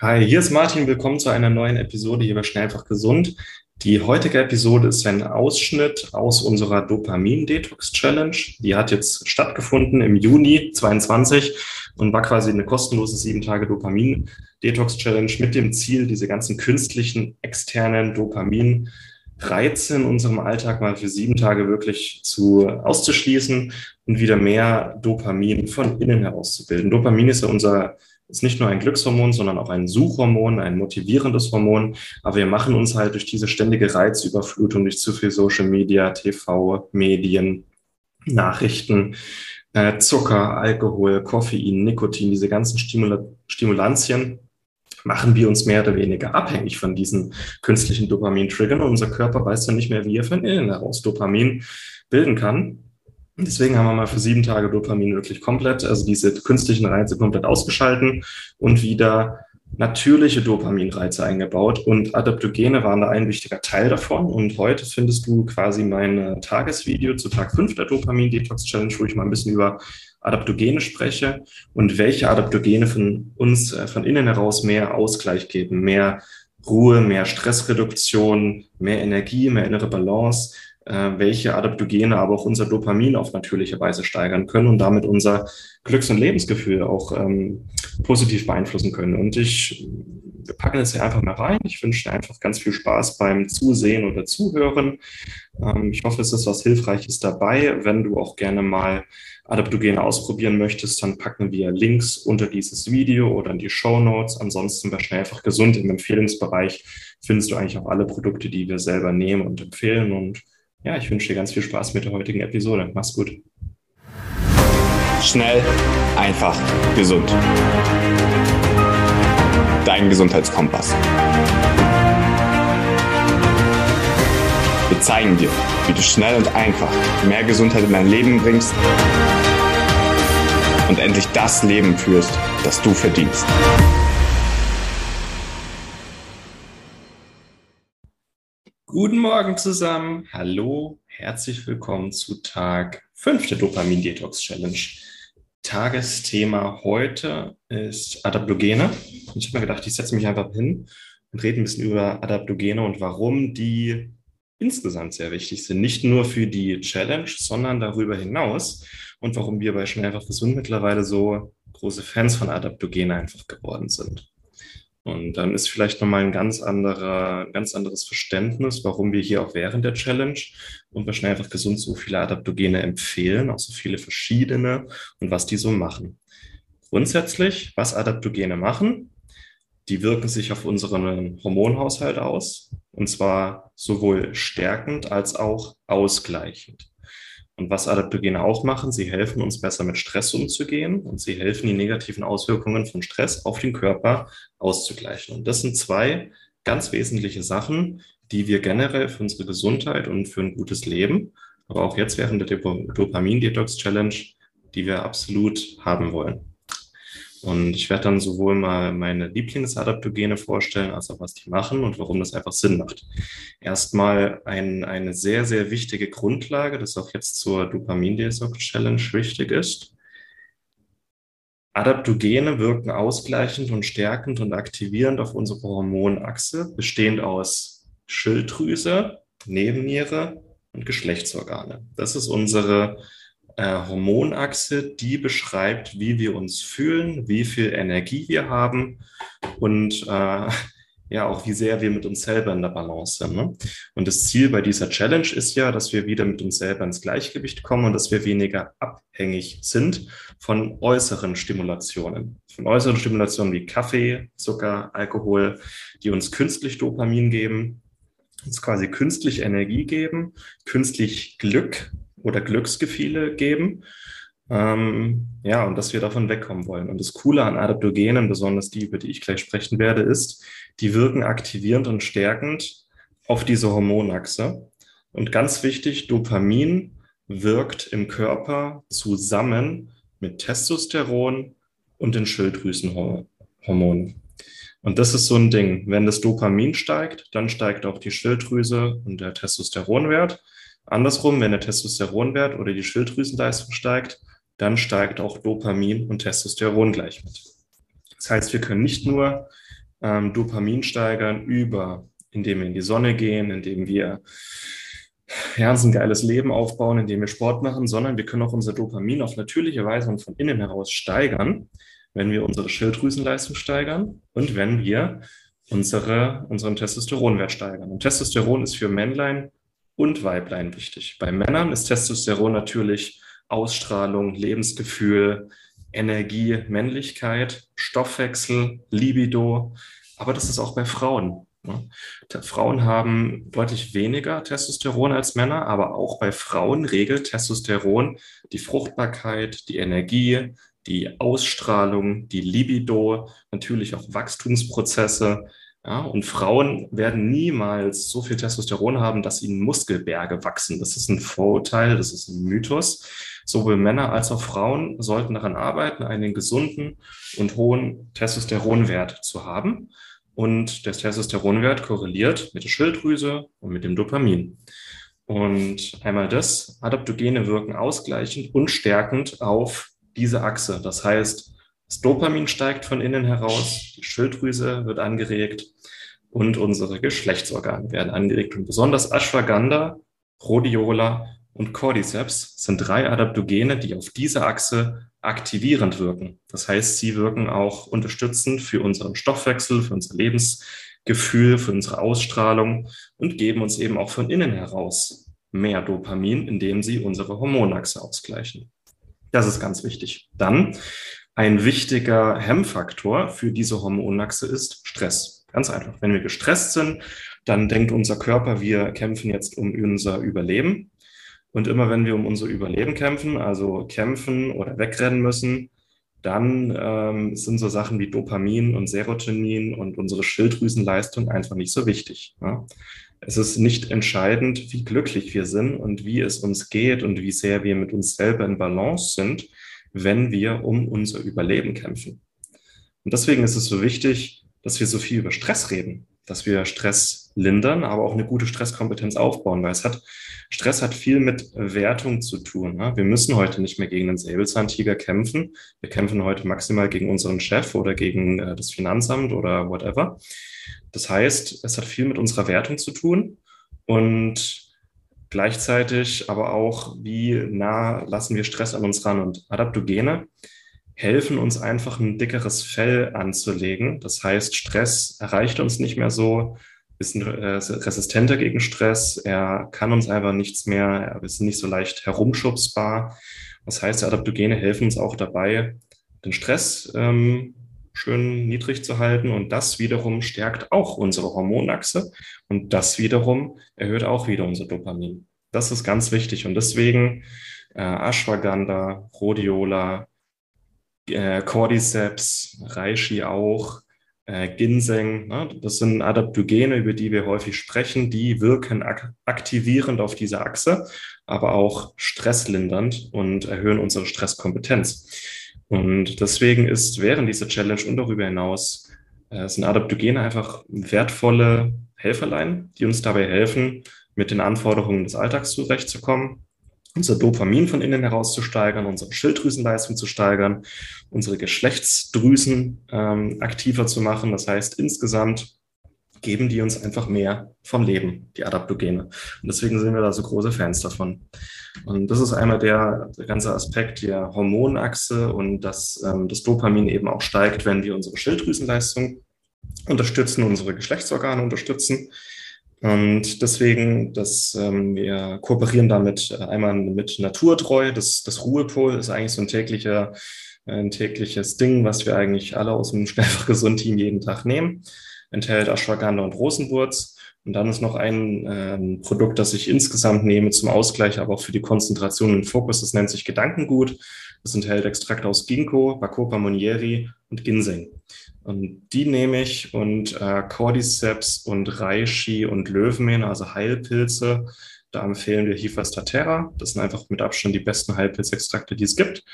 Hi, hier ist Martin. Willkommen zu einer neuen Episode hier bei Schnell einfach gesund. Die heutige Episode ist ein Ausschnitt aus unserer Dopamin-Detox-Challenge. Die hat jetzt stattgefunden im Juni 22 und war quasi eine kostenlose sieben Tage Dopamin-Detox-Challenge mit dem Ziel, diese ganzen künstlichen externen Dopamin-Reize in unserem Alltag mal für sieben Tage wirklich zu auszuschließen und wieder mehr Dopamin von innen herauszubilden. Dopamin ist ja unser ist nicht nur ein Glückshormon, sondern auch ein Suchhormon, ein motivierendes Hormon. Aber wir machen uns halt durch diese ständige Reizüberflutung, durch zu viel Social Media, TV, Medien, Nachrichten, äh, Zucker, Alkohol, Koffein, Nikotin, diese ganzen Stimula Stimulantien, machen wir uns mehr oder weniger abhängig von diesen künstlichen Dopamin-Triggern. Und unser Körper weiß dann nicht mehr, wie er von innen heraus Dopamin bilden kann. Deswegen haben wir mal für sieben Tage Dopamin wirklich komplett, also diese künstlichen Reize komplett ausgeschalten und wieder natürliche Dopaminreize eingebaut. Und Adaptogene waren da ein wichtiger Teil davon. Und heute findest du quasi mein Tagesvideo zu Tag 5 der Dopamin-Detox-Challenge, wo ich mal ein bisschen über Adaptogene spreche und welche Adaptogene von uns äh, von innen heraus mehr Ausgleich geben, mehr Ruhe, mehr Stressreduktion, mehr Energie, mehr innere Balance äh, welche Adaptogene aber auch unser Dopamin auf natürliche Weise steigern können und damit unser Glücks- und Lebensgefühl auch ähm, positiv beeinflussen können. Und ich, wir packen es hier einfach mal rein. Ich wünsche dir einfach ganz viel Spaß beim Zusehen oder Zuhören. Ähm, ich hoffe, es ist was Hilfreiches dabei. Wenn du auch gerne mal Adaptogene ausprobieren möchtest, dann packen wir Links unter dieses Video oder in die Show Notes. Ansonsten bei Schnell einfach gesund im Empfehlungsbereich findest du eigentlich auch alle Produkte, die wir selber nehmen und empfehlen. Und ja, ich wünsche dir ganz viel Spaß mit der heutigen Episode. Mach's gut. Schnell, einfach, gesund. Dein Gesundheitskompass. Wir zeigen dir, wie du schnell und einfach mehr Gesundheit in dein Leben bringst und endlich das Leben führst, das du verdienst. Guten Morgen zusammen. Hallo, herzlich willkommen zu Tag 5 der Dopamin Detox Challenge. Tagesthema heute ist Adaptogene. Ich habe mir gedacht, ich setze mich einfach hin und rede ein bisschen über Adaptogene und warum die insgesamt sehr wichtig sind. Nicht nur für die Challenge, sondern darüber hinaus und warum wir bei Schnell einfach gesund mittlerweile so große Fans von Adaptogene einfach geworden sind. Und dann ist vielleicht nochmal ein ganz anderer, ganz anderes Verständnis, warum wir hier auch während der Challenge und schnell einfach gesund so viele Adaptogene empfehlen, auch so viele verschiedene und was die so machen. Grundsätzlich, was Adaptogene machen, die wirken sich auf unseren Hormonhaushalt aus und zwar sowohl stärkend als auch ausgleichend. Und was Adaptogene auch machen, sie helfen uns besser mit Stress umzugehen und sie helfen die negativen Auswirkungen von Stress auf den Körper auszugleichen. Und das sind zwei ganz wesentliche Sachen, die wir generell für unsere Gesundheit und für ein gutes Leben, aber auch jetzt während der Dopamin-Detox-Challenge, die wir absolut haben wollen. Und ich werde dann sowohl mal meine Lieblingsadaptogene vorstellen, als auch was die machen und warum das einfach Sinn macht. Erstmal ein, eine sehr, sehr wichtige Grundlage, das auch jetzt zur Dopamin-Detox-Challenge wichtig ist. Adaptogene wirken ausgleichend und stärkend und aktivierend auf unsere Hormonachse, bestehend aus Schilddrüse, Nebenniere und Geschlechtsorgane. Das ist unsere äh, Hormonachse, die beschreibt, wie wir uns fühlen, wie viel Energie wir haben und äh, ja auch wie sehr wir mit uns selber in der Balance sind. Ne? Und das Ziel bei dieser Challenge ist ja, dass wir wieder mit uns selber ins Gleichgewicht kommen und dass wir weniger abhängig sind von äußeren Stimulationen. Von äußeren Stimulationen wie Kaffee, Zucker, Alkohol, die uns künstlich Dopamin geben, uns quasi künstlich Energie geben, künstlich Glück oder Glücksgefühle geben. Ähm, ja, und dass wir davon wegkommen wollen. Und das Coole an Adaptogenen, besonders die, über die ich gleich sprechen werde, ist, die wirken aktivierend und stärkend auf diese Hormonachse. Und ganz wichtig, Dopamin wirkt im Körper zusammen mit Testosteron und den Schilddrüsenhormonen. Und das ist so ein Ding. Wenn das Dopamin steigt, dann steigt auch die Schilddrüse und der Testosteronwert. Andersrum, wenn der Testosteronwert oder die Schilddrüsenleistung steigt, dann steigt auch Dopamin und Testosteron gleich mit. Das heißt, wir können nicht nur ähm, Dopamin steigern über, indem wir in die Sonne gehen, indem wir ja, ein geiles Leben aufbauen, indem wir Sport machen, sondern wir können auch unser Dopamin auf natürliche Weise und von innen heraus steigern, wenn wir unsere Schilddrüsenleistung steigern und wenn wir unsere, unseren Testosteronwert steigern. Und Testosteron ist für Männlein und Weiblein wichtig. Bei Männern ist Testosteron natürlich Ausstrahlung, Lebensgefühl, Energie, Männlichkeit, Stoffwechsel, Libido. Aber das ist auch bei Frauen. Ne? Frauen haben deutlich weniger Testosteron als Männer, aber auch bei Frauen regelt Testosteron die Fruchtbarkeit, die Energie, die Ausstrahlung, die Libido, natürlich auch Wachstumsprozesse. Ja, und Frauen werden niemals so viel Testosteron haben, dass ihnen Muskelberge wachsen. Das ist ein Vorurteil, das ist ein Mythos. Sowohl Männer als auch Frauen sollten daran arbeiten, einen gesunden und hohen Testosteronwert zu haben. Und der Testosteronwert korreliert mit der Schilddrüse und mit dem Dopamin. Und einmal das, Adaptogene wirken ausgleichend und stärkend auf diese Achse. Das heißt, das Dopamin steigt von innen heraus, die Schilddrüse wird angeregt und unsere Geschlechtsorgane werden angeregt. Und besonders Ashwagandha, Rhodiola und Cordyceps sind drei Adaptogene, die auf dieser Achse aktivierend wirken. Das heißt, sie wirken auch unterstützend für unseren Stoffwechsel, für unser Lebensgefühl, für unsere Ausstrahlung und geben uns eben auch von innen heraus mehr Dopamin, indem sie unsere Hormonachse ausgleichen. Das ist ganz wichtig. Dann ein wichtiger Hemmfaktor für diese Hormonachse ist Stress. Ganz einfach. Wenn wir gestresst sind, dann denkt unser Körper, wir kämpfen jetzt um unser Überleben. Und immer wenn wir um unser Überleben kämpfen, also kämpfen oder wegrennen müssen, dann ähm, sind so Sachen wie Dopamin und Serotonin und unsere Schilddrüsenleistung einfach nicht so wichtig. Ja? Es ist nicht entscheidend, wie glücklich wir sind und wie es uns geht und wie sehr wir mit uns selber in Balance sind, wenn wir um unser Überleben kämpfen. Und deswegen ist es so wichtig, dass wir so viel über Stress reden dass wir Stress lindern, aber auch eine gute Stresskompetenz aufbauen, weil es hat, Stress hat viel mit Wertung zu tun. Ne? Wir müssen heute nicht mehr gegen den Säbelzahntiger kämpfen. Wir kämpfen heute maximal gegen unseren Chef oder gegen äh, das Finanzamt oder whatever. Das heißt, es hat viel mit unserer Wertung zu tun und gleichzeitig aber auch, wie nah lassen wir Stress an uns ran und Adaptogene helfen uns einfach ein dickeres Fell anzulegen. Das heißt, Stress erreicht uns nicht mehr so, ist äh, resistenter gegen Stress, er kann uns einfach nichts mehr, er ist nicht so leicht herumschubsbar. Das heißt, Adaptogene helfen uns auch dabei, den Stress ähm, schön niedrig zu halten und das wiederum stärkt auch unsere Hormonachse und das wiederum erhöht auch wieder unser Dopamin. Das ist ganz wichtig und deswegen äh, Ashwagandha, Rhodiola, äh, Cordyceps, Reishi auch, äh, Ginseng. Ne? Das sind Adaptogene, über die wir häufig sprechen. Die wirken ak aktivierend auf diese Achse, aber auch stresslindernd und erhöhen unsere Stresskompetenz. Und deswegen ist während dieser Challenge und darüber hinaus äh, sind Adaptogene einfach wertvolle Helferlein, die uns dabei helfen, mit den Anforderungen des Alltags zurechtzukommen unser Dopamin von innen heraus zu steigern, unsere Schilddrüsenleistung zu steigern, unsere Geschlechtsdrüsen ähm, aktiver zu machen. Das heißt, insgesamt geben die uns einfach mehr vom Leben, die Adaptogene. Und deswegen sind wir da so große Fans davon. Und das ist einmal der, ganze Aspekt der Hormonachse und dass ähm, das Dopamin eben auch steigt, wenn wir unsere Schilddrüsenleistung unterstützen, unsere Geschlechtsorgane unterstützen. Und deswegen, dass ähm, wir kooperieren damit äh, einmal mit Naturtreu. Das, das Ruhepol ist eigentlich so ein täglicher, ein tägliches Ding, was wir eigentlich alle aus dem Schnellfach-Gesund-Team jeden Tag nehmen. Enthält Ashwagandha und Rosenwurz. Und dann ist noch ein ähm, Produkt, das ich insgesamt nehme zum Ausgleich, aber auch für die Konzentration und Fokus. Das nennt sich Gedankengut. Das enthält Extrakt aus Ginkgo, Bacopa monieri und Ginseng. Und die nehme ich und äh, Cordyceps und Reishi und Löwenmähne, also Heilpilze. Da empfehlen wir Hifastatera. Das sind einfach mit Abstand die besten Heilpilzextrakte, die es gibt.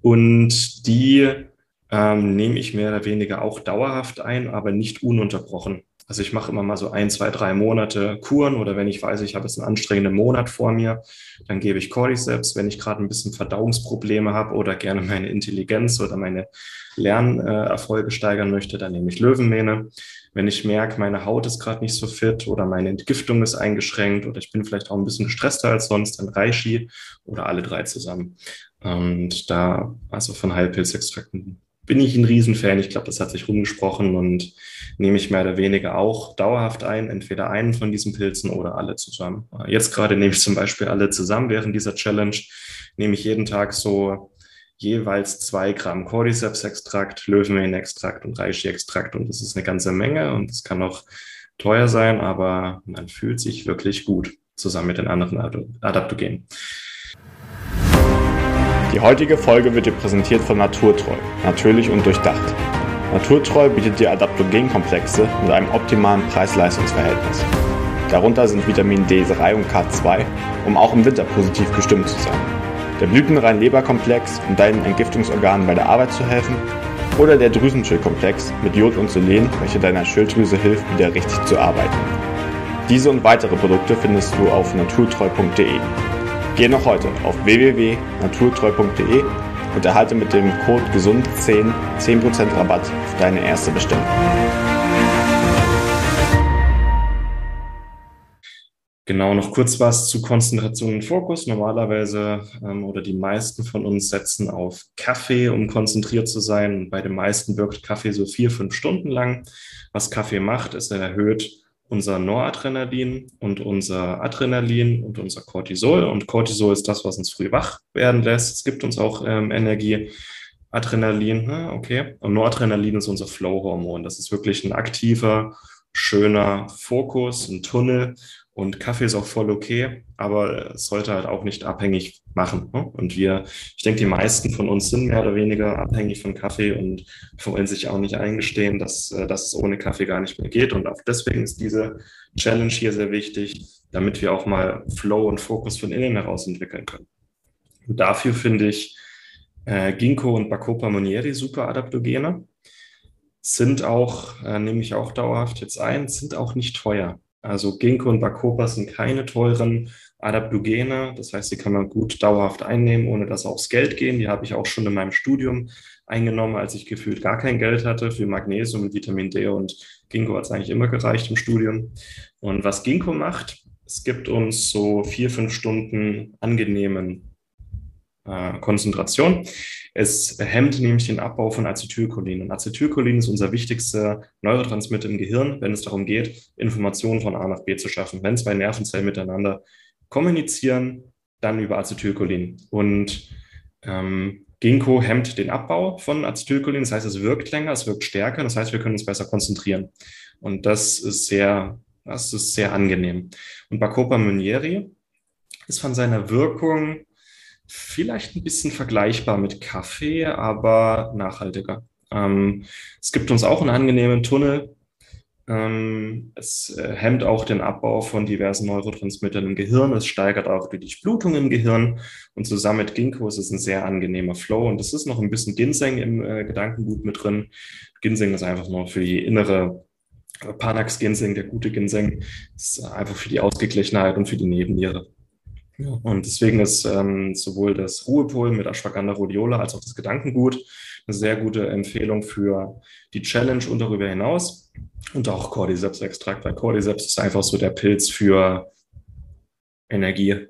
Und die ähm, nehme ich mehr oder weniger auch dauerhaft ein, aber nicht ununterbrochen. Also ich mache immer mal so ein, zwei, drei Monate Kuren oder wenn ich weiß, ich habe jetzt einen anstrengenden Monat vor mir, dann gebe ich Cordyceps. Wenn ich gerade ein bisschen Verdauungsprobleme habe oder gerne meine Intelligenz oder meine Lernerfolge steigern möchte, dann nehme ich Löwenmähne. Wenn ich merke, meine Haut ist gerade nicht so fit oder meine Entgiftung ist eingeschränkt oder ich bin vielleicht auch ein bisschen gestresster als sonst, dann Reishi oder alle drei zusammen. Und da, also von Heilpilzextrakten bin ich ein Riesenfan. Ich glaube, das hat sich rumgesprochen und nehme ich mehr oder weniger auch dauerhaft ein, entweder einen von diesen Pilzen oder alle zusammen. Jetzt gerade nehme ich zum Beispiel alle zusammen während dieser Challenge. Nehme ich jeden Tag so jeweils zwei Gramm Cordyceps-Extrakt, Löwenmähen-Extrakt und Reishi-Extrakt und das ist eine ganze Menge und es kann auch teuer sein, aber man fühlt sich wirklich gut zusammen mit den anderen Adaptogenen. Die heutige Folge wird dir präsentiert von Naturtreu, natürlich und durchdacht. Naturtreu bietet dir Adaptogenkomplexe mit einem optimalen Preis-Leistungs-Verhältnis. Darunter sind Vitamin D3 und K2, um auch im Winter positiv gestimmt zu sein. Der blütenrein Leberkomplex, um deinen Entgiftungsorganen bei der Arbeit zu helfen. Oder der Drüsenschildkomplex mit Jod und Selen, welcher deiner Schilddrüse hilft, wieder richtig zu arbeiten. Diese und weitere Produkte findest du auf naturtreu.de. Geh noch heute auf www.naturtreu.de und erhalte mit dem Code GESUND10 10% Rabatt auf deine erste Bestellung. Genau, noch kurz was zu Konzentration und Fokus. Normalerweise ähm, oder die meisten von uns setzen auf Kaffee, um konzentriert zu sein. Bei den meisten wirkt Kaffee so vier, fünf Stunden lang. Was Kaffee macht, ist, er erhöht unser Noradrenalin und unser Adrenalin und unser Cortisol. Und Cortisol ist das, was uns früh wach werden lässt. Es gibt uns auch ähm, Energie. Adrenalin, okay. Und Noradrenalin ist unser Flow-Hormon. Das ist wirklich ein aktiver, schöner Fokus, ein Tunnel. Und Kaffee ist auch voll okay, aber es sollte halt auch nicht abhängig machen. Ne? Und wir, ich denke, die meisten von uns sind mehr oder weniger abhängig von Kaffee und wollen sich auch nicht eingestehen, dass, äh, dass es ohne Kaffee gar nicht mehr geht. Und auch deswegen ist diese Challenge hier sehr wichtig, damit wir auch mal Flow und Fokus von innen heraus entwickeln können. Und dafür finde ich äh, Ginkgo und Bacopa Monieri super Adaptogene. Sind auch, äh, nehme ich auch dauerhaft jetzt ein, sind auch nicht teuer. Also Ginkgo und Bacopa sind keine teuren Adaptogene. Das heißt, die kann man gut dauerhaft einnehmen, ohne dass aufs Geld gehen. Die habe ich auch schon in meinem Studium eingenommen, als ich gefühlt gar kein Geld hatte für Magnesium und Vitamin D und Ginkgo hat es eigentlich immer gereicht im Studium. Und was Ginkgo macht, es gibt uns so vier, fünf Stunden angenehmen äh, Konzentration. Es hemmt nämlich den Abbau von Acetylcholin. Und Acetylcholin ist unser wichtigster Neurotransmitter im Gehirn, wenn es darum geht, Informationen von A nach B zu schaffen. Wenn zwei Nervenzellen miteinander kommunizieren, dann über Acetylcholin. Und ähm, Ginkgo hemmt den Abbau von Acetylcholin, das heißt, es wirkt länger, es wirkt stärker, das heißt, wir können uns besser konzentrieren. Und das ist sehr, das ist sehr angenehm. Und Bacopa Munieri ist von seiner Wirkung vielleicht ein bisschen vergleichbar mit Kaffee, aber nachhaltiger. Ähm, es gibt uns auch einen angenehmen Tunnel. Ähm, es äh, hemmt auch den Abbau von diversen Neurotransmittern im Gehirn. Es steigert auch die Durchblutung im Gehirn. Und zusammen mit Ginkgo ist es ein sehr angenehmer Flow. Und es ist noch ein bisschen Ginseng im äh, Gedankengut mit drin. Ginseng ist einfach nur für die innere äh, Panax Ginseng, der gute Ginseng, ist einfach für die Ausgeglichenheit und für die Nebenniere. Und deswegen ist ähm, sowohl das Ruhepol mit Ashwagandha Rhodiola als auch das Gedankengut eine sehr gute Empfehlung für die Challenge und darüber hinaus. Und auch Cordyceps-Extrakt, weil Cordyceps ist einfach so der Pilz für Energie.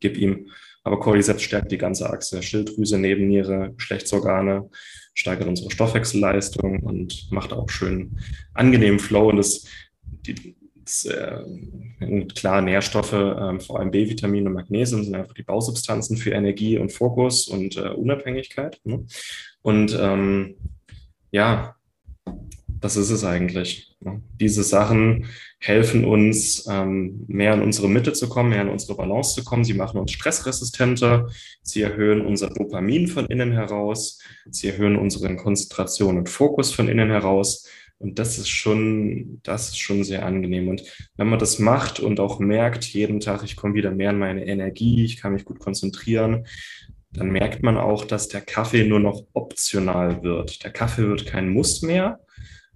Gib ihm. Aber Cordyceps stärkt die ganze Achse. Schilddrüse, Nebenniere, Geschlechtsorgane, steigert unsere Stoffwechselleistung und macht auch schön angenehmen Flow. Und das, die, klar, Nährstoffe, äh, vor allem B-Vitamin und Magnesium, sind einfach die Bausubstanzen für Energie und Fokus und äh, Unabhängigkeit. Ne? Und ähm, ja, das ist es eigentlich. Ne? Diese Sachen helfen uns, ähm, mehr in unsere Mitte zu kommen, mehr in unsere Balance zu kommen. Sie machen uns stressresistenter. Sie erhöhen unser Dopamin von innen heraus. Sie erhöhen unsere Konzentration und Fokus von innen heraus. Und das ist schon, das ist schon sehr angenehm. Und wenn man das macht und auch merkt, jeden Tag, ich komme wieder mehr in meine Energie, ich kann mich gut konzentrieren, dann merkt man auch, dass der Kaffee nur noch optional wird. Der Kaffee wird kein Muss mehr,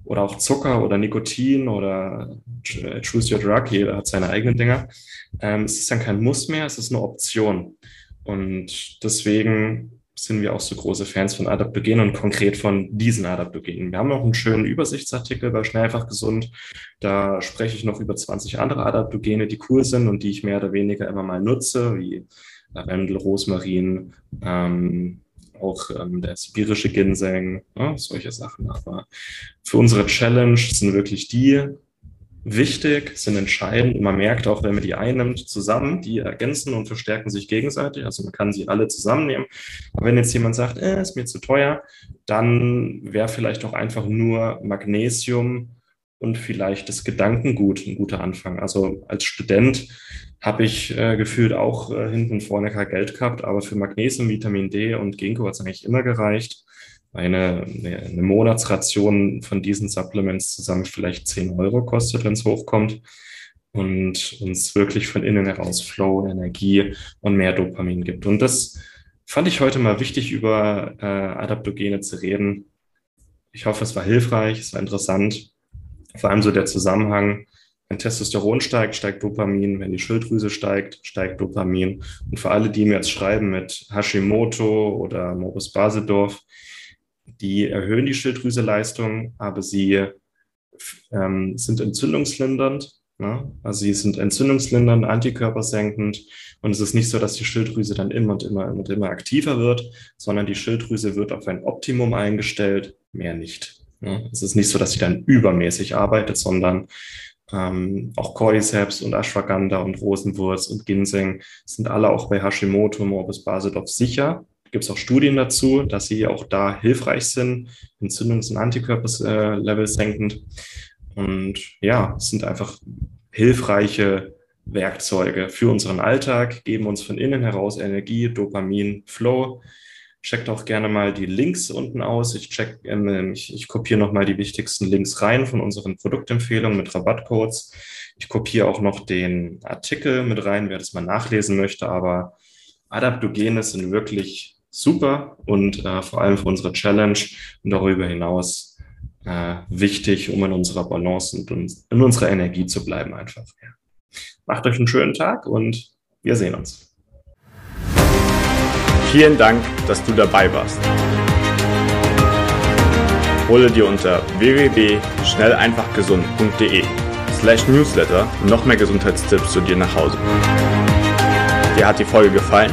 oder auch Zucker oder Nikotin oder Choose Your Drug, jeder hat seine eigenen Dinger. Ähm, es ist dann kein Muss mehr, es ist eine Option. Und deswegen sind wir auch so große Fans von Adaptogenen und konkret von diesen Adaptogenen. Wir haben noch einen schönen Übersichtsartikel bei Schnellfach Gesund. Da spreche ich noch über 20 andere Adaptogene, die cool sind und die ich mehr oder weniger immer mal nutze, wie Lavendel, Rosmarin, ähm, auch ähm, der sibirische Ginseng, ja, solche Sachen. Aber für unsere Challenge sind wirklich die wichtig, sind entscheidend. Man merkt auch, wenn man die einnimmt, zusammen, die ergänzen und verstärken sich gegenseitig. Also man kann sie alle zusammennehmen. Aber wenn jetzt jemand sagt, äh, ist mir zu teuer, dann wäre vielleicht auch einfach nur Magnesium und vielleicht das Gedankengut ein guter Anfang. Also als Student habe ich äh, gefühlt auch äh, hinten vorne kein Geld gehabt, aber für Magnesium, Vitamin D und Ginkgo hat es eigentlich immer gereicht eine, eine Monatsration von diesen Supplements zusammen vielleicht 10 Euro kostet, wenn es hochkommt und uns wirklich von innen heraus Flow, Energie und mehr Dopamin gibt. Und das fand ich heute mal wichtig, über äh, Adaptogene zu reden. Ich hoffe, es war hilfreich, es war interessant. Vor allem so der Zusammenhang, wenn Testosteron steigt, steigt Dopamin. Wenn die Schilddrüse steigt, steigt Dopamin. Und für alle, die mir jetzt schreiben mit Hashimoto oder Morbus Basedorf, die erhöhen die Schilddrüseleistung, aber sie ähm, sind entzündungslindernd. Ne? Also sie sind entzündungslindernd, antikörpersenkend. Und es ist nicht so, dass die Schilddrüse dann immer und immer und immer aktiver wird, sondern die Schilddrüse wird auf ein Optimum eingestellt, mehr nicht. Ne? Es ist nicht so, dass sie dann übermäßig arbeitet, sondern ähm, auch Cordyceps und Ashwagandha und Rosenwurz und Ginseng sind alle auch bei Hashimoto, Morbus Basedorf sicher gibt es auch Studien dazu, dass sie auch da hilfreich sind, Entzündungs- und Antikörperlevel senkend. Und ja, sind einfach hilfreiche Werkzeuge für unseren Alltag, geben uns von innen heraus Energie, Dopamin, Flow. Checkt auch gerne mal die Links unten aus. Ich check, ähm, ich, ich kopiere nochmal die wichtigsten Links rein von unseren Produktempfehlungen mit Rabattcodes. Ich kopiere auch noch den Artikel mit rein, wer das mal nachlesen möchte. Aber Adaptogene sind wirklich super und äh, vor allem für unsere Challenge und darüber hinaus äh, wichtig, um in unserer Balance und in unserer Energie zu bleiben einfach. Ja. Macht euch einen schönen Tag und wir sehen uns. Vielen Dank, dass du dabei warst. Hole dir unter www.schnelleinfachgesund.de slash newsletter noch mehr Gesundheitstipps zu dir nach Hause. Dir hat die Folge gefallen?